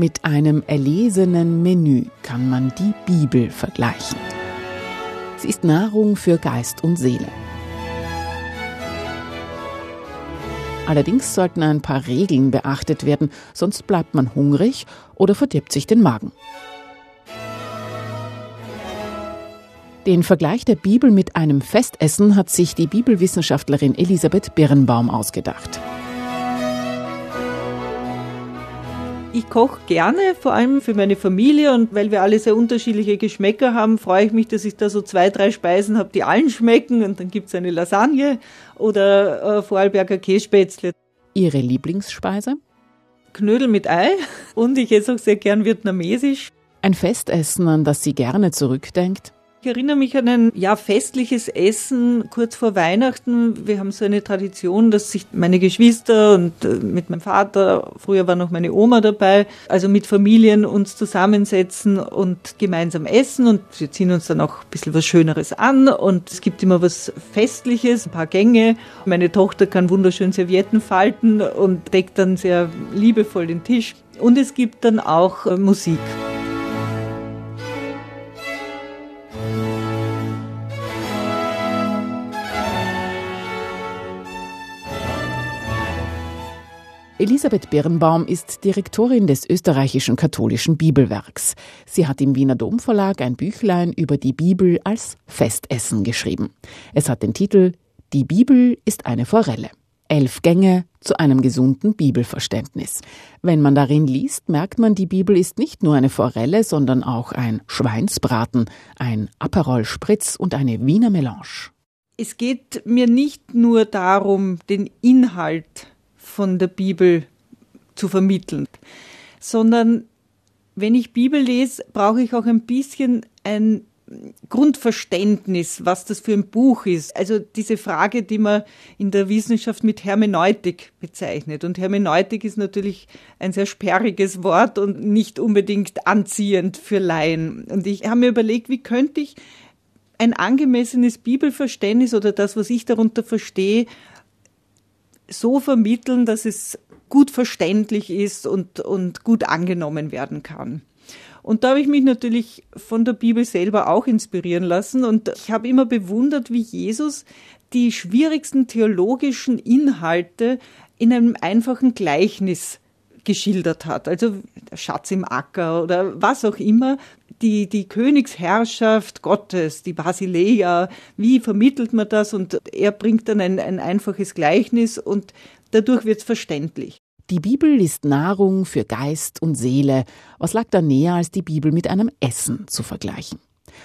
Mit einem erlesenen Menü kann man die Bibel vergleichen. Sie ist Nahrung für Geist und Seele. Allerdings sollten ein paar Regeln beachtet werden, sonst bleibt man hungrig oder verdirbt sich den Magen. Den Vergleich der Bibel mit einem Festessen hat sich die Bibelwissenschaftlerin Elisabeth Birnbaum ausgedacht. Ich koche gerne, vor allem für meine Familie und weil wir alle sehr unterschiedliche Geschmäcker haben, freue ich mich, dass ich da so zwei, drei Speisen habe, die allen schmecken und dann gibt es eine Lasagne oder äh, Vorarlberger Kässpätzle. Ihre Lieblingsspeise? Knödel mit Ei und ich esse auch sehr gern vietnamesisch. Ein Festessen, an das sie gerne zurückdenkt? Ich erinnere mich an ein ja, festliches Essen kurz vor Weihnachten. Wir haben so eine Tradition, dass sich meine Geschwister und äh, mit meinem Vater, früher war noch meine Oma dabei, also mit Familien uns zusammensetzen und gemeinsam essen und wir ziehen uns dann auch ein bisschen was Schöneres an und es gibt immer was Festliches, ein paar Gänge. Meine Tochter kann wunderschön Servietten falten und deckt dann sehr liebevoll den Tisch und es gibt dann auch äh, Musik. Elisabeth Birnbaum ist Direktorin des österreichischen katholischen Bibelwerks. Sie hat im Wiener Domverlag ein Büchlein über die Bibel als Festessen geschrieben. Es hat den Titel Die Bibel ist eine Forelle. Elf Gänge zu einem gesunden Bibelverständnis. Wenn man darin liest, merkt man, die Bibel ist nicht nur eine Forelle, sondern auch ein Schweinsbraten, ein Aperol Spritz und eine Wiener Melange. Es geht mir nicht nur darum, den Inhalt von der Bibel zu vermitteln, sondern wenn ich Bibel lese, brauche ich auch ein bisschen ein Grundverständnis, was das für ein Buch ist. Also diese Frage, die man in der Wissenschaft mit Hermeneutik bezeichnet. Und Hermeneutik ist natürlich ein sehr sperriges Wort und nicht unbedingt anziehend für Laien. Und ich habe mir überlegt, wie könnte ich ein angemessenes Bibelverständnis oder das, was ich darunter verstehe, so vermitteln, dass es gut verständlich ist und, und gut angenommen werden kann. Und da habe ich mich natürlich von der Bibel selber auch inspirieren lassen und ich habe immer bewundert, wie Jesus die schwierigsten theologischen Inhalte in einem einfachen Gleichnis geschildert hat. Also der Schatz im Acker oder was auch immer. Die, die Königsherrschaft Gottes, die Basileia, wie vermittelt man das? Und er bringt dann ein, ein einfaches Gleichnis und dadurch wird es verständlich. Die Bibel ist Nahrung für Geist und Seele. Was lag da näher, als die Bibel mit einem Essen zu vergleichen?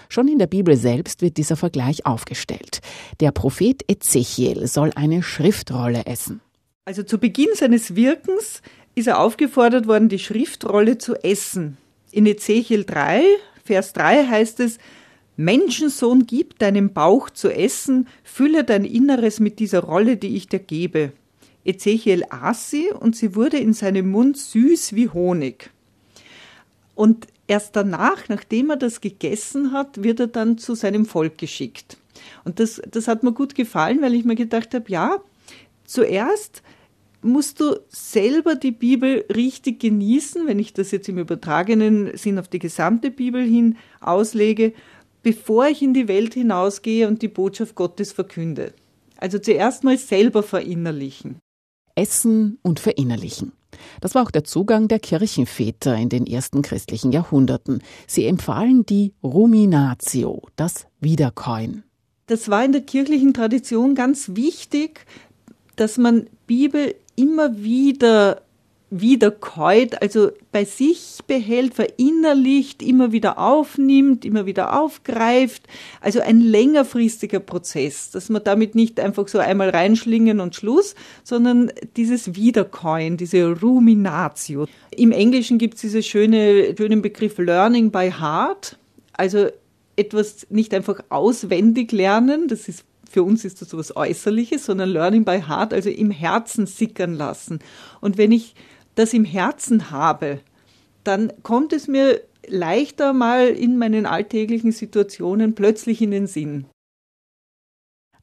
Schon in der Bibel selbst wird dieser Vergleich aufgestellt. Der Prophet Ezechiel soll eine Schriftrolle essen. Also zu Beginn seines Wirkens ist er aufgefordert worden, die Schriftrolle zu essen. In Ezechiel 3, Vers 3 heißt es, Menschensohn, gib deinem Bauch zu essen, fülle dein Inneres mit dieser Rolle, die ich dir gebe. Ezechiel aß sie und sie wurde in seinem Mund süß wie Honig. Und erst danach, nachdem er das gegessen hat, wird er dann zu seinem Volk geschickt. Und das, das hat mir gut gefallen, weil ich mir gedacht habe, ja, zuerst musst du selber die Bibel richtig genießen, wenn ich das jetzt im übertragenen Sinn auf die gesamte Bibel hin auslege, bevor ich in die Welt hinausgehe und die Botschaft Gottes verkünde. Also zuerst mal selber verinnerlichen. Essen und verinnerlichen. Das war auch der Zugang der Kirchenväter in den ersten christlichen Jahrhunderten. Sie empfahlen die Ruminatio, das Wiederkäuen. Das war in der kirchlichen Tradition ganz wichtig, dass man Bibel immer wieder wiederkäut, also bei sich behält, verinnerlicht, immer wieder aufnimmt, immer wieder aufgreift. Also ein längerfristiger Prozess, dass man damit nicht einfach so einmal reinschlingen und Schluss, sondern dieses Wiederkäuen, diese Ruminatio. Im Englischen gibt es diesen schöne, schönen Begriff Learning by Heart, also etwas nicht einfach auswendig lernen, das ist für uns ist das so etwas Äußerliches, sondern Learning by Heart, also im Herzen sickern lassen. Und wenn ich das im Herzen habe, dann kommt es mir leichter mal in meinen alltäglichen Situationen plötzlich in den Sinn.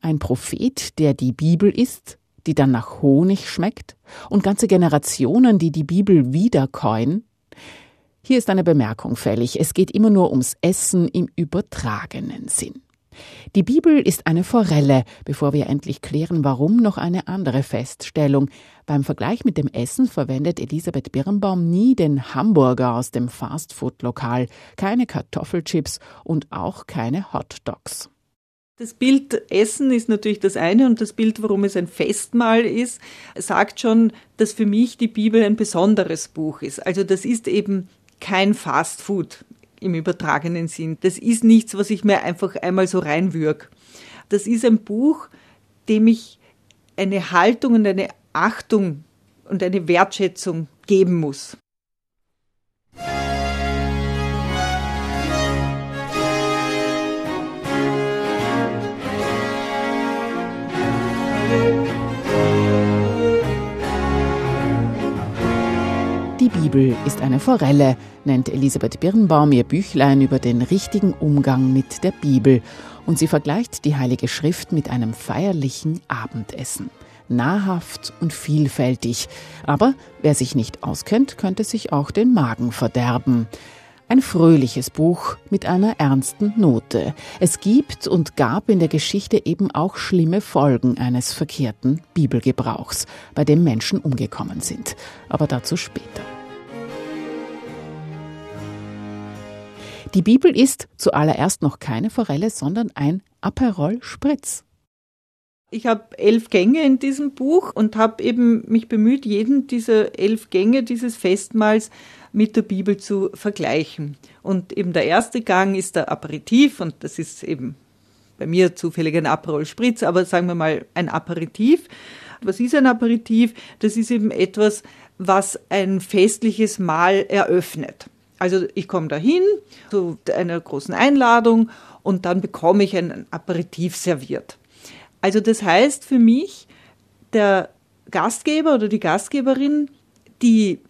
Ein Prophet, der die Bibel isst, die dann nach Honig schmeckt, und ganze Generationen, die die Bibel wiederkäuen. Hier ist eine Bemerkung fällig. Es geht immer nur ums Essen im übertragenen Sinn. Die Bibel ist eine Forelle, bevor wir endlich klären, warum noch eine andere Feststellung. Beim Vergleich mit dem Essen verwendet Elisabeth Birnbaum nie den Hamburger aus dem Fastfood-Lokal, keine Kartoffelchips und auch keine Hotdogs. Das Bild Essen ist natürlich das eine und das Bild, warum es ein Festmahl ist, sagt schon, dass für mich die Bibel ein besonderes Buch ist. Also das ist eben kein Fastfood im übertragenen Sinn. Das ist nichts, was ich mir einfach einmal so reinwürg. Das ist ein Buch, dem ich eine Haltung und eine Achtung und eine Wertschätzung geben muss. Bibel ist eine Forelle, nennt Elisabeth Birnbaum ihr Büchlein über den richtigen Umgang mit der Bibel. Und sie vergleicht die Heilige Schrift mit einem feierlichen Abendessen. Nahrhaft und vielfältig. Aber wer sich nicht auskennt, könnte sich auch den Magen verderben. Ein fröhliches Buch mit einer ernsten Note. Es gibt und gab in der Geschichte eben auch schlimme Folgen eines verkehrten Bibelgebrauchs, bei dem Menschen umgekommen sind. Aber dazu später. Die Bibel ist zuallererst noch keine Forelle, sondern ein Aperol Spritz. Ich habe elf Gänge in diesem Buch und habe eben mich bemüht, jeden dieser elf Gänge dieses Festmahls mit der Bibel zu vergleichen. Und eben der erste Gang ist der Aperitif und das ist eben bei mir zufällig ein Aperol Spritz, aber sagen wir mal ein Aperitif. Was ist ein Aperitif? Das ist eben etwas, was ein festliches Mahl eröffnet. Also ich komme dahin zu einer großen Einladung und dann bekomme ich ein Aperitif serviert. Also das heißt für mich, der Gastgeber oder die Gastgeberin, die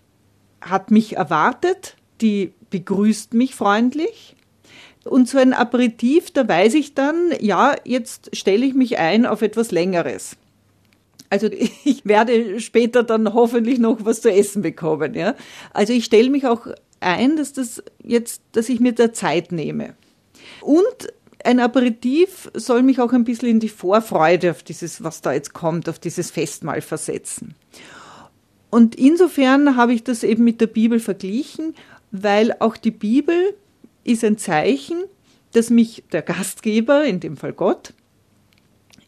hat mich erwartet, die begrüßt mich freundlich. Und so ein Aperitif, da weiß ich dann, ja, jetzt stelle ich mich ein auf etwas Längeres. Also ich werde später dann hoffentlich noch was zu essen bekommen. Ja? Also ich stelle mich auch ein, dass das jetzt, dass ich mir da Zeit nehme. Und ein Aperitif soll mich auch ein bisschen in die Vorfreude auf dieses, was da jetzt kommt, auf dieses Festmahl versetzen. Und insofern habe ich das eben mit der Bibel verglichen, weil auch die Bibel ist ein Zeichen, dass mich der Gastgeber, in dem Fall Gott,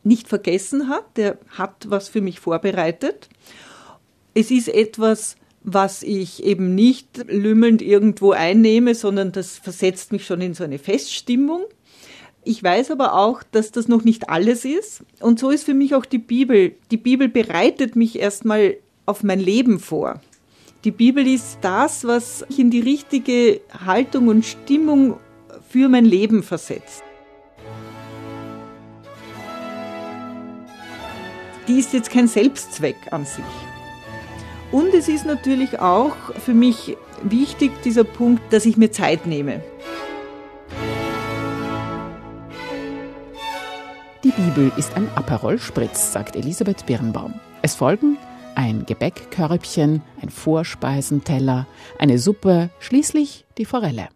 nicht vergessen hat. Der hat was für mich vorbereitet. Es ist etwas, was ich eben nicht lümmelnd irgendwo einnehme, sondern das versetzt mich schon in so eine Feststimmung. Ich weiß aber auch, dass das noch nicht alles ist. Und so ist für mich auch die Bibel. Die Bibel bereitet mich erstmal auf mein Leben vor. Die Bibel ist das, was mich in die richtige Haltung und Stimmung für mein Leben versetzt. Die ist jetzt kein Selbstzweck an sich. Und es ist natürlich auch für mich wichtig, dieser Punkt, dass ich mir Zeit nehme. Die Bibel ist ein Aperol Spritz, sagt Elisabeth Birnbaum. Es folgen ein Gebäckkörbchen, ein Vorspeisenteller, eine Suppe, schließlich die Forelle.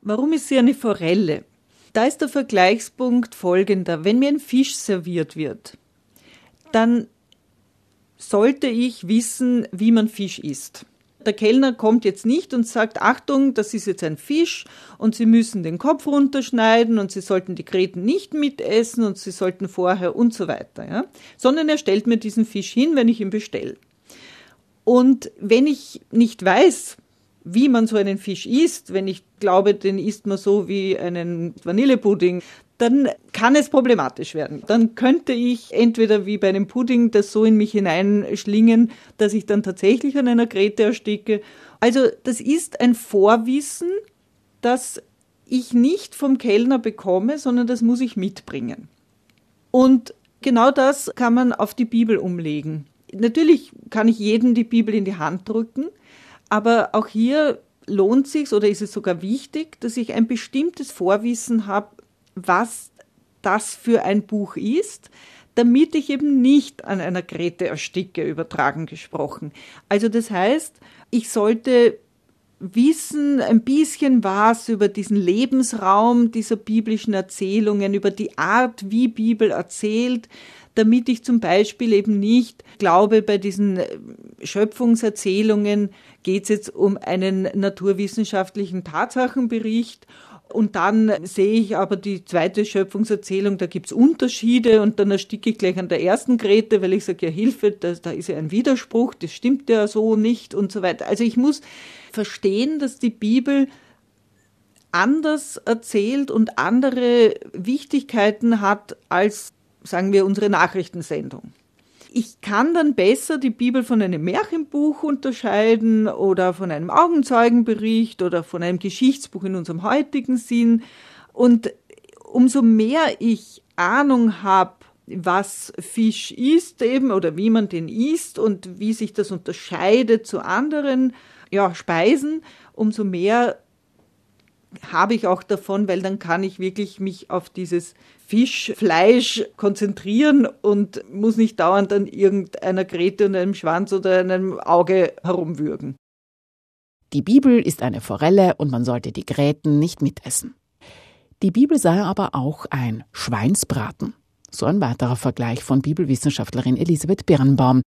Warum ist sie eine Forelle? Da ist der Vergleichspunkt folgender. Wenn mir ein Fisch serviert wird, dann sollte ich wissen, wie man Fisch isst. Der Kellner kommt jetzt nicht und sagt, Achtung, das ist jetzt ein Fisch und Sie müssen den Kopf runterschneiden und Sie sollten die Gräten nicht mitessen und Sie sollten vorher und so weiter, ja? sondern er stellt mir diesen Fisch hin, wenn ich ihn bestelle. Und wenn ich nicht weiß, wie man so einen Fisch isst, wenn ich glaube, den isst man so wie einen Vanillepudding, dann kann es problematisch werden. Dann könnte ich entweder wie bei einem Pudding das so in mich hineinschlingen, dass ich dann tatsächlich an einer Grete ersticke. Also das ist ein Vorwissen, das ich nicht vom Kellner bekomme, sondern das muss ich mitbringen. Und genau das kann man auf die Bibel umlegen. Natürlich kann ich jedem die Bibel in die Hand drücken, aber auch hier lohnt sich oder ist es sogar wichtig, dass ich ein bestimmtes Vorwissen habe, was das für ein Buch ist, damit ich eben nicht an einer Grete ersticke, übertragen gesprochen. Also das heißt, ich sollte wissen ein bisschen was über diesen Lebensraum dieser biblischen Erzählungen, über die Art, wie Bibel erzählt, damit ich zum Beispiel eben nicht glaube, bei diesen äh, Schöpfungserzählungen geht es jetzt um einen naturwissenschaftlichen Tatsachenbericht und dann sehe ich aber die zweite Schöpfungserzählung, da gibt's Unterschiede und dann ersticke ich gleich an der ersten Grete, weil ich sage, ja Hilfe, da, da ist ja ein Widerspruch, das stimmt ja so nicht und so weiter. Also ich muss verstehen, dass die Bibel anders erzählt und andere Wichtigkeiten hat als, sagen wir, unsere Nachrichtensendung. Ich kann dann besser die Bibel von einem Märchenbuch unterscheiden oder von einem Augenzeugenbericht oder von einem Geschichtsbuch in unserem heutigen Sinn. Und umso mehr ich Ahnung habe, was Fisch ist eben oder wie man den isst und wie sich das unterscheidet zu anderen ja, Speisen, umso mehr habe ich auch davon, weil dann kann ich wirklich mich auf dieses Fisch, Fleisch konzentrieren und muss nicht dauernd an irgendeiner Grete und einem Schwanz oder einem Auge herumwürgen. Die Bibel ist eine Forelle und man sollte die Gräten nicht mitessen. Die Bibel sei aber auch ein Schweinsbraten. So ein weiterer Vergleich von Bibelwissenschaftlerin Elisabeth Birnbaum.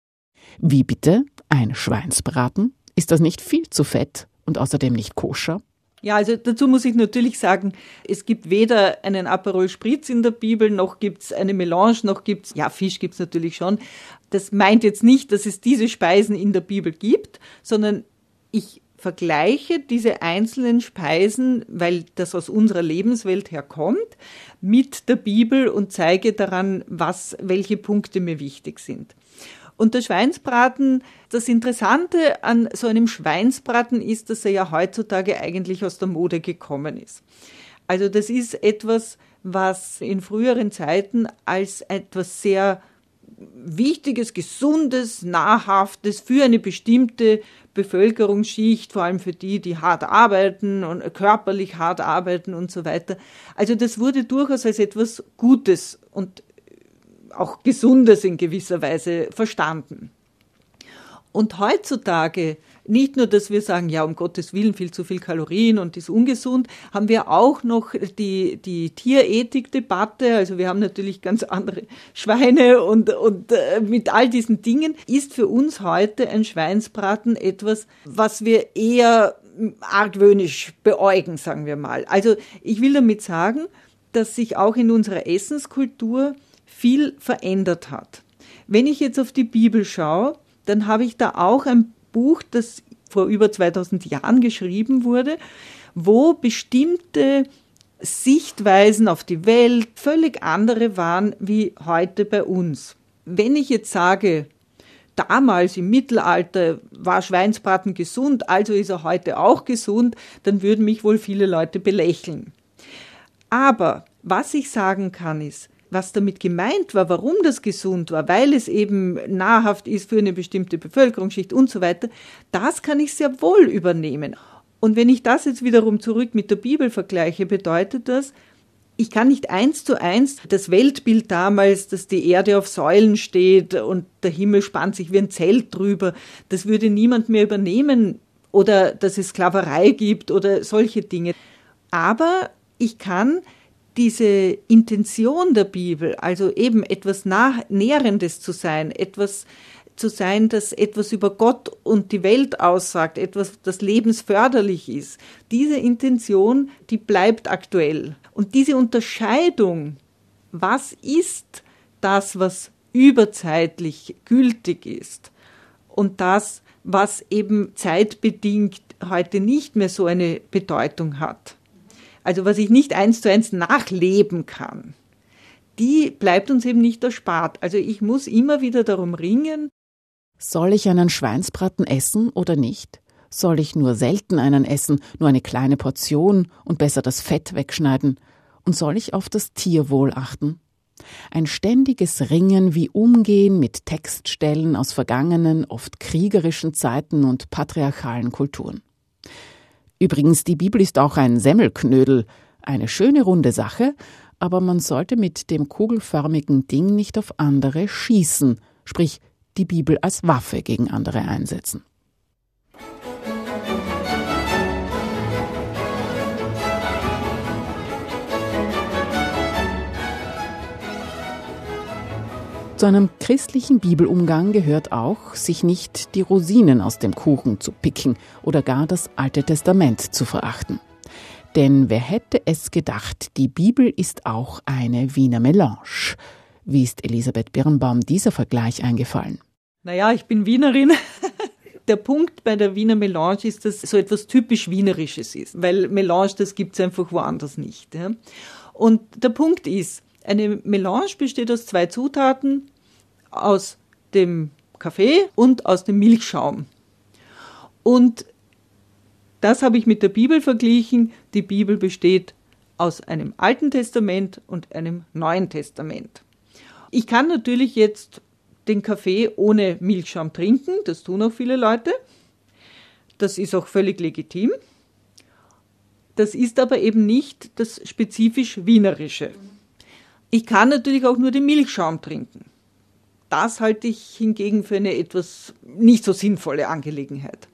Wie bitte? Ein Schweinsbraten? Ist das nicht viel zu fett und außerdem nicht koscher? Ja, also dazu muss ich natürlich sagen, es gibt weder einen Aperol Spritz in der Bibel, noch gibt's eine Melange, noch gibt's ja, Fisch gibt's natürlich schon. Das meint jetzt nicht, dass es diese Speisen in der Bibel gibt, sondern ich vergleiche diese einzelnen Speisen, weil das aus unserer Lebenswelt herkommt, mit der Bibel und zeige daran, was, welche Punkte mir wichtig sind. Und der Schweinsbraten, das Interessante an so einem Schweinsbraten ist, dass er ja heutzutage eigentlich aus der Mode gekommen ist. Also das ist etwas, was in früheren Zeiten als etwas sehr Wichtiges, Gesundes, Nahrhaftes für eine bestimmte Bevölkerungsschicht, vor allem für die, die hart arbeiten und körperlich hart arbeiten und so weiter. Also das wurde durchaus als etwas Gutes und auch Gesundes in gewisser Weise verstanden. Und heutzutage, nicht nur, dass wir sagen, ja, um Gottes Willen viel zu viel Kalorien und ist ungesund, haben wir auch noch die, die Tierethik-Debatte. Also wir haben natürlich ganz andere Schweine und, und äh, mit all diesen Dingen ist für uns heute ein Schweinsbraten etwas, was wir eher argwöhnisch beäugen, sagen wir mal. Also ich will damit sagen, dass sich auch in unserer Essenskultur viel verändert hat. Wenn ich jetzt auf die Bibel schaue, dann habe ich da auch ein Buch, das vor über 2000 Jahren geschrieben wurde, wo bestimmte Sichtweisen auf die Welt völlig andere waren wie heute bei uns. Wenn ich jetzt sage, damals im Mittelalter war Schweinsbraten gesund, also ist er heute auch gesund, dann würden mich wohl viele Leute belächeln. Aber was ich sagen kann ist, was damit gemeint war, warum das gesund war, weil es eben nahrhaft ist für eine bestimmte Bevölkerungsschicht und so weiter, das kann ich sehr wohl übernehmen. Und wenn ich das jetzt wiederum zurück mit der Bibel vergleiche, bedeutet das, ich kann nicht eins zu eins das Weltbild damals, dass die Erde auf Säulen steht und der Himmel spannt sich wie ein Zelt drüber, das würde niemand mehr übernehmen oder dass es Sklaverei gibt oder solche Dinge. Aber ich kann diese Intention der Bibel, also eben etwas nah, Nährendes zu sein, etwas zu sein, das etwas über Gott und die Welt aussagt, etwas, das lebensförderlich ist. Diese Intention, die bleibt aktuell. Und diese Unterscheidung, was ist das, was überzeitlich gültig ist und das, was eben zeitbedingt heute nicht mehr so eine Bedeutung hat also was ich nicht eins zu eins nachleben kann, die bleibt uns eben nicht erspart. Also ich muss immer wieder darum ringen. Soll ich einen Schweinsbraten essen oder nicht? Soll ich nur selten einen essen, nur eine kleine Portion und besser das Fett wegschneiden? Und soll ich auf das Tierwohl achten? Ein ständiges Ringen wie Umgehen mit Textstellen aus vergangenen, oft kriegerischen Zeiten und patriarchalen Kulturen. Übrigens, die Bibel ist auch ein Semmelknödel, eine schöne runde Sache, aber man sollte mit dem kugelförmigen Ding nicht auf andere schießen, sprich die Bibel als Waffe gegen andere einsetzen. Zu einem christlichen Bibelumgang gehört auch, sich nicht die Rosinen aus dem Kuchen zu picken oder gar das Alte Testament zu verachten. Denn wer hätte es gedacht, die Bibel ist auch eine Wiener Melange. Wie ist Elisabeth Birnbaum dieser Vergleich eingefallen? Naja, ich bin Wienerin. Der Punkt bei der Wiener Melange ist, dass so etwas typisch Wienerisches ist, weil Melange, das gibt es einfach woanders nicht. Und der Punkt ist, eine Melange besteht aus zwei Zutaten, aus dem Kaffee und aus dem Milchschaum. Und das habe ich mit der Bibel verglichen. Die Bibel besteht aus einem Alten Testament und einem Neuen Testament. Ich kann natürlich jetzt den Kaffee ohne Milchschaum trinken, das tun auch viele Leute. Das ist auch völlig legitim. Das ist aber eben nicht das spezifisch Wienerische. Ich kann natürlich auch nur den Milchschaum trinken. Das halte ich hingegen für eine etwas nicht so sinnvolle Angelegenheit.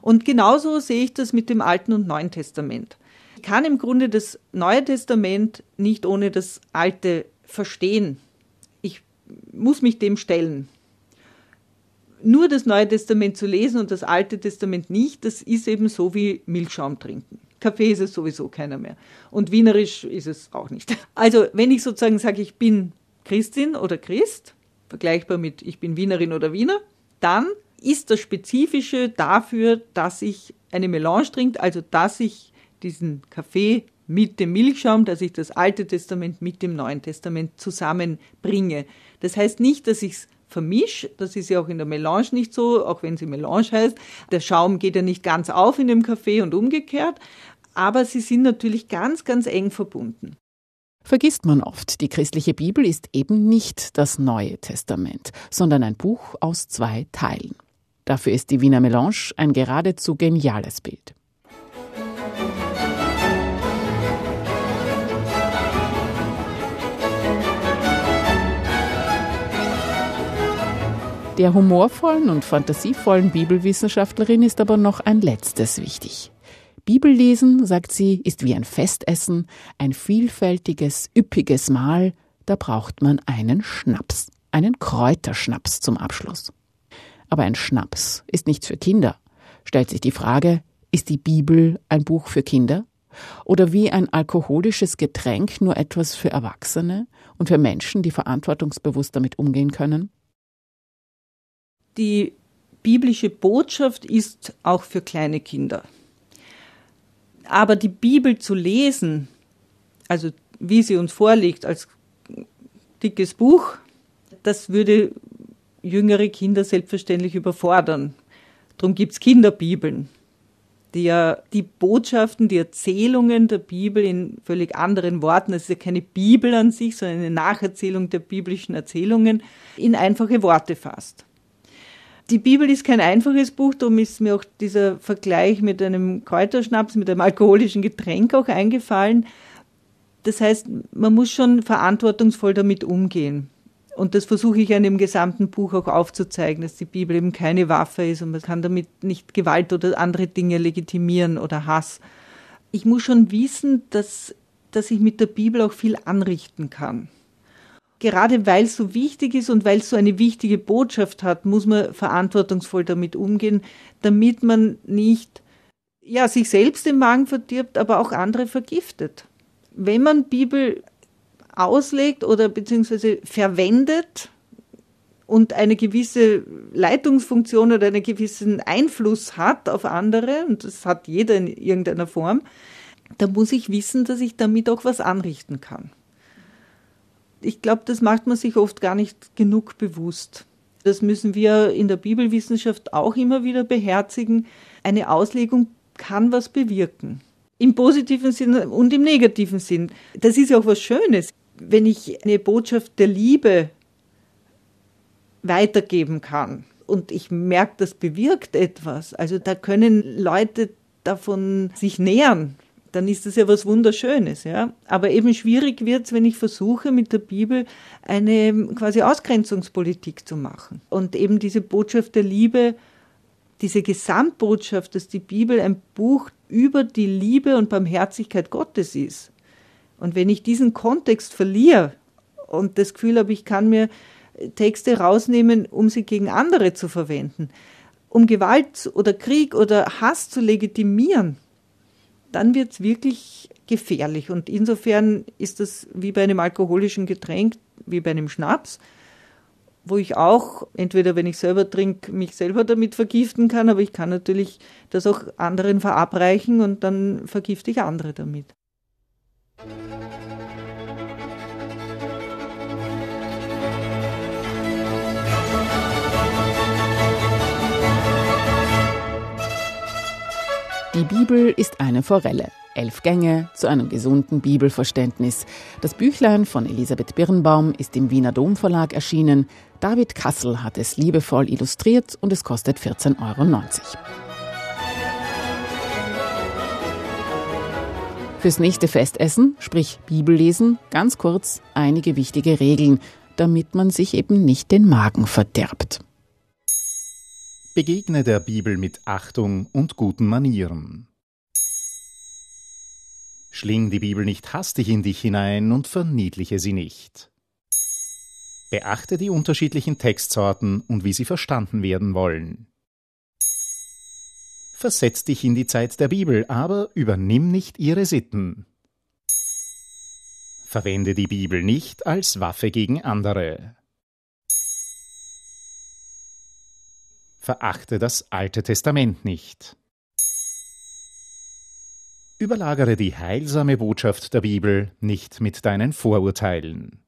Und genauso sehe ich das mit dem Alten und Neuen Testament. Ich kann im Grunde das Neue Testament nicht ohne das Alte verstehen. Ich muss mich dem stellen. Nur das Neue Testament zu lesen und das Alte Testament nicht, das ist eben so wie Milchschaum trinken. Kaffee ist es sowieso keiner mehr. Und wienerisch ist es auch nicht. Also, wenn ich sozusagen sage, ich bin Christin oder Christ, vergleichbar mit ich bin Wienerin oder Wiener, dann ist das Spezifische dafür, dass ich eine Melange trinke, also dass ich diesen Kaffee mit dem Milchschaum, dass ich das Alte Testament mit dem Neuen Testament zusammenbringe. Das heißt nicht, dass ich es vermische, das ist ja auch in der Melange nicht so, auch wenn sie Melange heißt. Der Schaum geht ja nicht ganz auf in dem Kaffee und umgekehrt, aber sie sind natürlich ganz, ganz eng verbunden. Vergisst man oft, die christliche Bibel ist eben nicht das Neue Testament, sondern ein Buch aus zwei Teilen. Dafür ist die Wiener Melange ein geradezu geniales Bild. Der humorvollen und fantasievollen Bibelwissenschaftlerin ist aber noch ein letztes wichtig. Bibellesen, sagt sie, ist wie ein Festessen, ein vielfältiges, üppiges Mahl, da braucht man einen Schnaps, einen Kräuterschnaps zum Abschluss. Aber ein Schnaps ist nichts für Kinder. Stellt sich die Frage, ist die Bibel ein Buch für Kinder? Oder wie ein alkoholisches Getränk nur etwas für Erwachsene und für Menschen, die verantwortungsbewusst damit umgehen können? Die biblische Botschaft ist auch für kleine Kinder. Aber die Bibel zu lesen, also wie sie uns vorliegt als dickes Buch, das würde jüngere Kinder selbstverständlich überfordern. Darum gibt es Kinderbibeln, die ja die Botschaften, die Erzählungen der Bibel in völlig anderen Worten, das ist ja keine Bibel an sich, sondern eine Nacherzählung der biblischen Erzählungen, in einfache Worte fasst. Die Bibel ist kein einfaches Buch, darum ist mir auch dieser Vergleich mit einem Kräuterschnaps, mit einem alkoholischen Getränk auch eingefallen. Das heißt, man muss schon verantwortungsvoll damit umgehen. Und das versuche ich an dem gesamten Buch auch aufzuzeigen, dass die Bibel eben keine Waffe ist und man kann damit nicht Gewalt oder andere Dinge legitimieren oder Hass. Ich muss schon wissen, dass, dass ich mit der Bibel auch viel anrichten kann gerade weil es so wichtig ist und weil es so eine wichtige Botschaft hat, muss man verantwortungsvoll damit umgehen, damit man nicht ja, sich selbst den Magen verdirbt, aber auch andere vergiftet. Wenn man Bibel auslegt oder beziehungsweise verwendet und eine gewisse Leitungsfunktion oder einen gewissen Einfluss hat auf andere, und das hat jeder in irgendeiner Form, dann muss ich wissen, dass ich damit auch was anrichten kann ich glaube, das macht man sich oft gar nicht genug bewusst. Das müssen wir in der Bibelwissenschaft auch immer wieder beherzigen. Eine Auslegung kann was bewirken. Im positiven Sinn und im negativen Sinn. Das ist ja auch was Schönes. Wenn ich eine Botschaft der Liebe weitergeben kann und ich merke, das bewirkt etwas, also da können Leute davon sich nähern, dann ist das ja was Wunderschönes, ja. Aber eben schwierig wird es, wenn ich versuche, mit der Bibel eine quasi Ausgrenzungspolitik zu machen. Und eben diese Botschaft der Liebe, diese Gesamtbotschaft, dass die Bibel ein Buch über die Liebe und Barmherzigkeit Gottes ist. Und wenn ich diesen Kontext verliere und das Gefühl habe, ich kann mir Texte rausnehmen, um sie gegen andere zu verwenden, um Gewalt oder Krieg oder Hass zu legitimieren, dann wird es wirklich gefährlich. Und insofern ist das wie bei einem alkoholischen Getränk, wie bei einem Schnaps, wo ich auch, entweder wenn ich selber trinke, mich selber damit vergiften kann, aber ich kann natürlich das auch anderen verabreichen und dann vergifte ich andere damit. Die Bibel ist eine Forelle. Elf Gänge zu einem gesunden Bibelverständnis. Das Büchlein von Elisabeth Birnbaum ist im Wiener Domverlag erschienen. David Kassel hat es liebevoll illustriert und es kostet 14,90 Euro. Fürs nächste Festessen, sprich Bibellesen, ganz kurz einige wichtige Regeln, damit man sich eben nicht den Magen verderbt. Begegne der Bibel mit Achtung und guten Manieren. Schling die Bibel nicht hastig in dich hinein und verniedliche sie nicht. Beachte die unterschiedlichen Textsorten und wie sie verstanden werden wollen. Versetz dich in die Zeit der Bibel, aber übernimm nicht ihre Sitten. Verwende die Bibel nicht als Waffe gegen andere. Verachte das Alte Testament nicht. Überlagere die heilsame Botschaft der Bibel nicht mit deinen Vorurteilen.